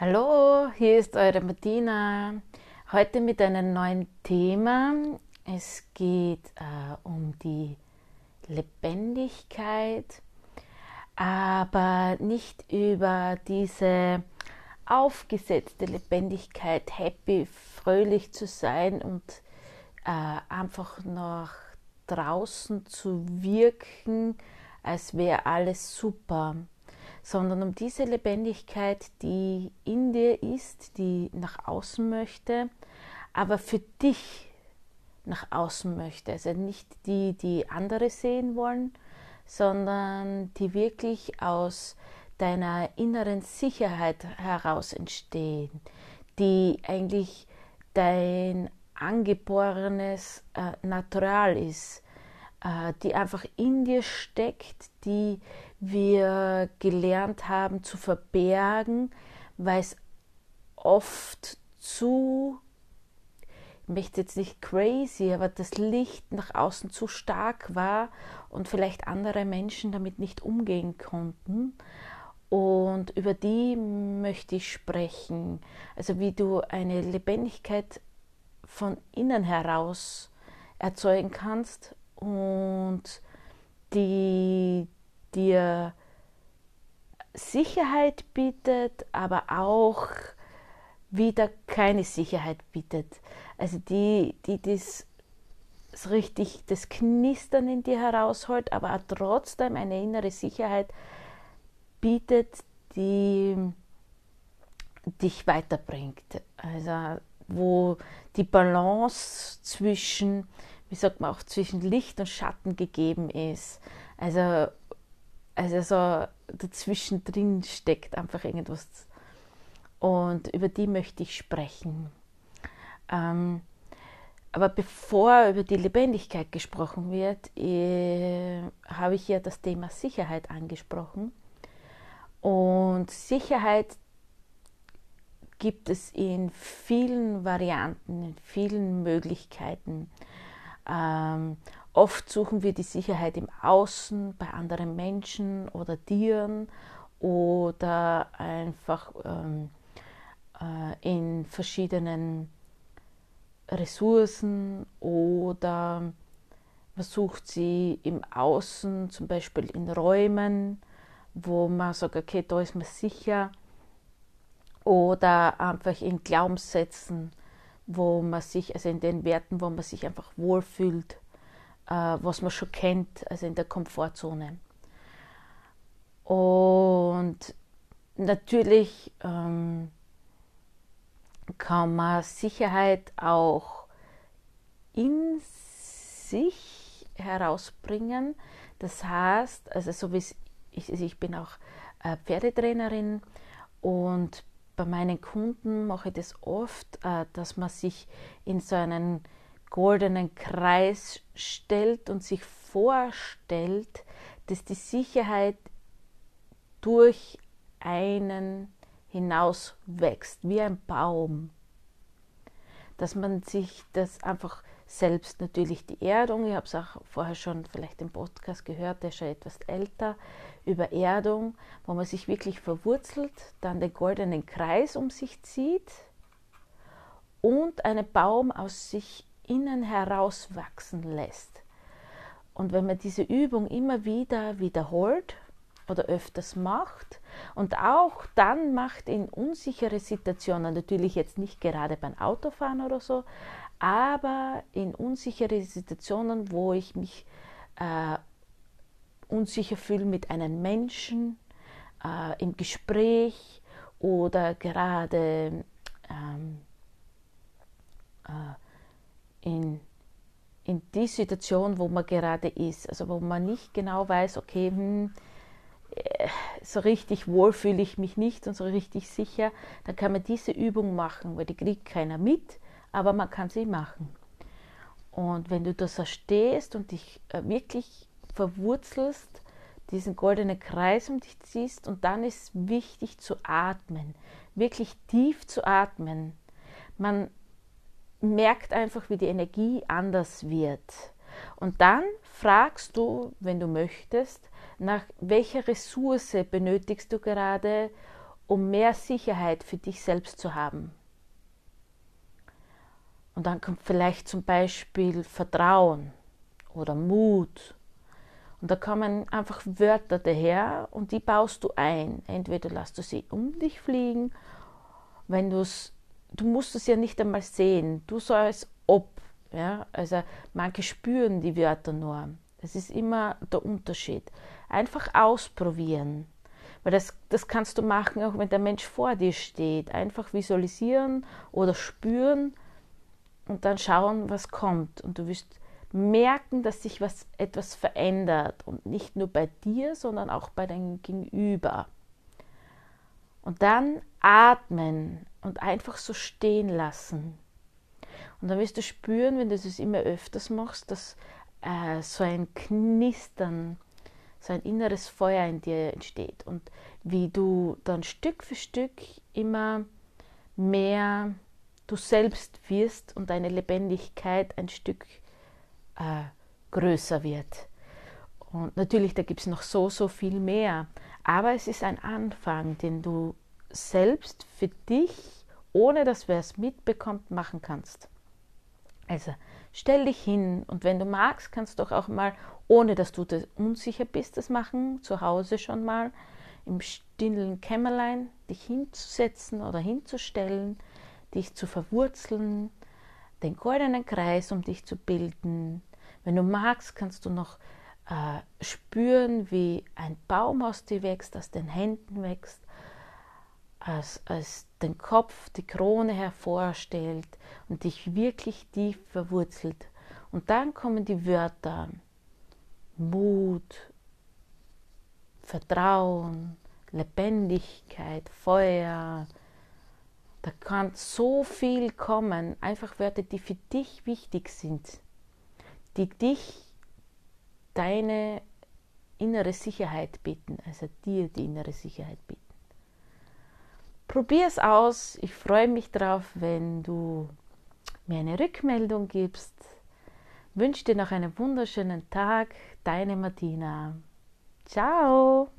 Hallo, hier ist eure Martina. Heute mit einem neuen Thema. Es geht äh, um die Lebendigkeit, aber nicht über diese aufgesetzte Lebendigkeit, happy, fröhlich zu sein und äh, einfach nach draußen zu wirken, als wäre alles super sondern um diese Lebendigkeit, die in dir ist, die nach außen möchte, aber für dich nach außen möchte. Also nicht die, die andere sehen wollen, sondern die wirklich aus deiner inneren Sicherheit heraus entstehen, die eigentlich dein angeborenes äh, Natural ist, die einfach in dir steckt, die wir gelernt haben zu verbergen, weil es oft zu, ich möchte jetzt nicht crazy, aber das Licht nach außen zu stark war und vielleicht andere Menschen damit nicht umgehen konnten. Und über die möchte ich sprechen. Also wie du eine Lebendigkeit von innen heraus erzeugen kannst und die dir Sicherheit bietet, aber auch wieder keine Sicherheit bietet. Also die, die das richtig das Knistern in dir herausholt, aber trotzdem eine innere Sicherheit bietet, die dich weiterbringt. Also wo die Balance zwischen wie sagt man auch, zwischen Licht und Schatten gegeben ist. Also, also so dazwischen drin steckt einfach irgendwas. Und über die möchte ich sprechen. Ähm, aber bevor über die Lebendigkeit gesprochen wird, äh, habe ich ja das Thema Sicherheit angesprochen. Und Sicherheit gibt es in vielen Varianten, in vielen Möglichkeiten. Ähm, oft suchen wir die Sicherheit im Außen, bei anderen Menschen oder Tieren oder einfach ähm, äh, in verschiedenen Ressourcen oder man sucht sie im Außen, zum Beispiel in Räumen, wo man sagt, okay, da ist man sicher, oder einfach in Glaubenssätzen, wo man sich, also in den Werten, wo man sich einfach wohlfühlt, äh, was man schon kennt, also in der Komfortzone. Und natürlich ähm, kann man Sicherheit auch in sich herausbringen. Das heißt, also so wie ich, also ich bin auch äh, Pferdetrainerin und bei meinen Kunden mache ich das oft, äh, dass man sich in so einen goldenen Kreis stellt und sich vorstellt, dass die Sicherheit durch einen hinaus wächst, wie ein Baum. Dass man sich das einfach selbst natürlich die Erdung, ich habe es auch vorher schon vielleicht im Podcast gehört, der ist schon etwas älter, über Erdung, wo man sich wirklich verwurzelt, dann den goldenen Kreis um sich zieht und einen Baum aus sich innen heraus wachsen lässt. Und wenn man diese Übung immer wieder wiederholt oder öfters macht und auch dann macht in unsichere Situationen, natürlich jetzt nicht gerade beim Autofahren oder so, aber in unsichere Situationen, wo ich mich äh, unsicher fühle mit einem Menschen äh, im Gespräch oder gerade ähm, äh, in, in die Situation, wo man gerade ist, also wo man nicht genau weiß, okay, hm, äh, so richtig wohl fühle ich mich nicht und so richtig sicher, dann kann man diese Übung machen, weil die kriegt keiner mit aber man kann sie machen. Und wenn du da so stehst und dich äh, wirklich verwurzelst, diesen goldenen Kreis um dich ziehst und dann ist wichtig zu atmen, wirklich tief zu atmen. Man merkt einfach, wie die Energie anders wird. Und dann fragst du, wenn du möchtest, nach welcher Ressource benötigst du gerade, um mehr Sicherheit für dich selbst zu haben. Und dann kommt vielleicht zum Beispiel Vertrauen oder Mut. Und da kommen einfach Wörter daher und die baust du ein. Entweder lässt du sie um dich fliegen, wenn du es, du musst es ja nicht einmal sehen, du sollst ob. Ja? Also manche spüren die Wörter nur. Es ist immer der Unterschied. Einfach ausprobieren. Weil das, das kannst du machen, auch wenn der Mensch vor dir steht. Einfach visualisieren oder spüren und dann schauen, was kommt. Und du wirst merken, dass sich was, etwas verändert. Und nicht nur bei dir, sondern auch bei deinem Gegenüber. Und dann atmen und einfach so stehen lassen. Und dann wirst du spüren, wenn du das immer öfters machst, dass äh, so ein Knistern, so ein inneres Feuer in dir entsteht. Und wie du dann Stück für Stück immer mehr du selbst wirst und deine Lebendigkeit ein Stück äh, größer wird. Und natürlich, da gibt es noch so, so viel mehr. Aber es ist ein Anfang, den du selbst für dich, ohne dass wer es mitbekommt, machen kannst. Also stell dich hin und wenn du magst, kannst du auch mal, ohne dass du unsicher bist, das machen, zu Hause schon mal im stillen Kämmerlein dich hinzusetzen oder hinzustellen, dich zu verwurzeln, den goldenen Kreis um dich zu bilden. Wenn du magst, kannst du noch äh, spüren, wie ein Baum aus dir wächst, aus den Händen wächst, als, als den Kopf, die Krone hervorstellt und dich wirklich tief verwurzelt. Und dann kommen die Wörter Mut, Vertrauen, Lebendigkeit, Feuer, da kann so viel kommen, einfach Wörter, die für dich wichtig sind, die dich deine innere Sicherheit bieten, also dir die innere Sicherheit bieten. Probier es aus. Ich freue mich drauf, wenn du mir eine Rückmeldung gibst. Wünsche dir noch einen wunderschönen Tag. Deine Martina. Ciao.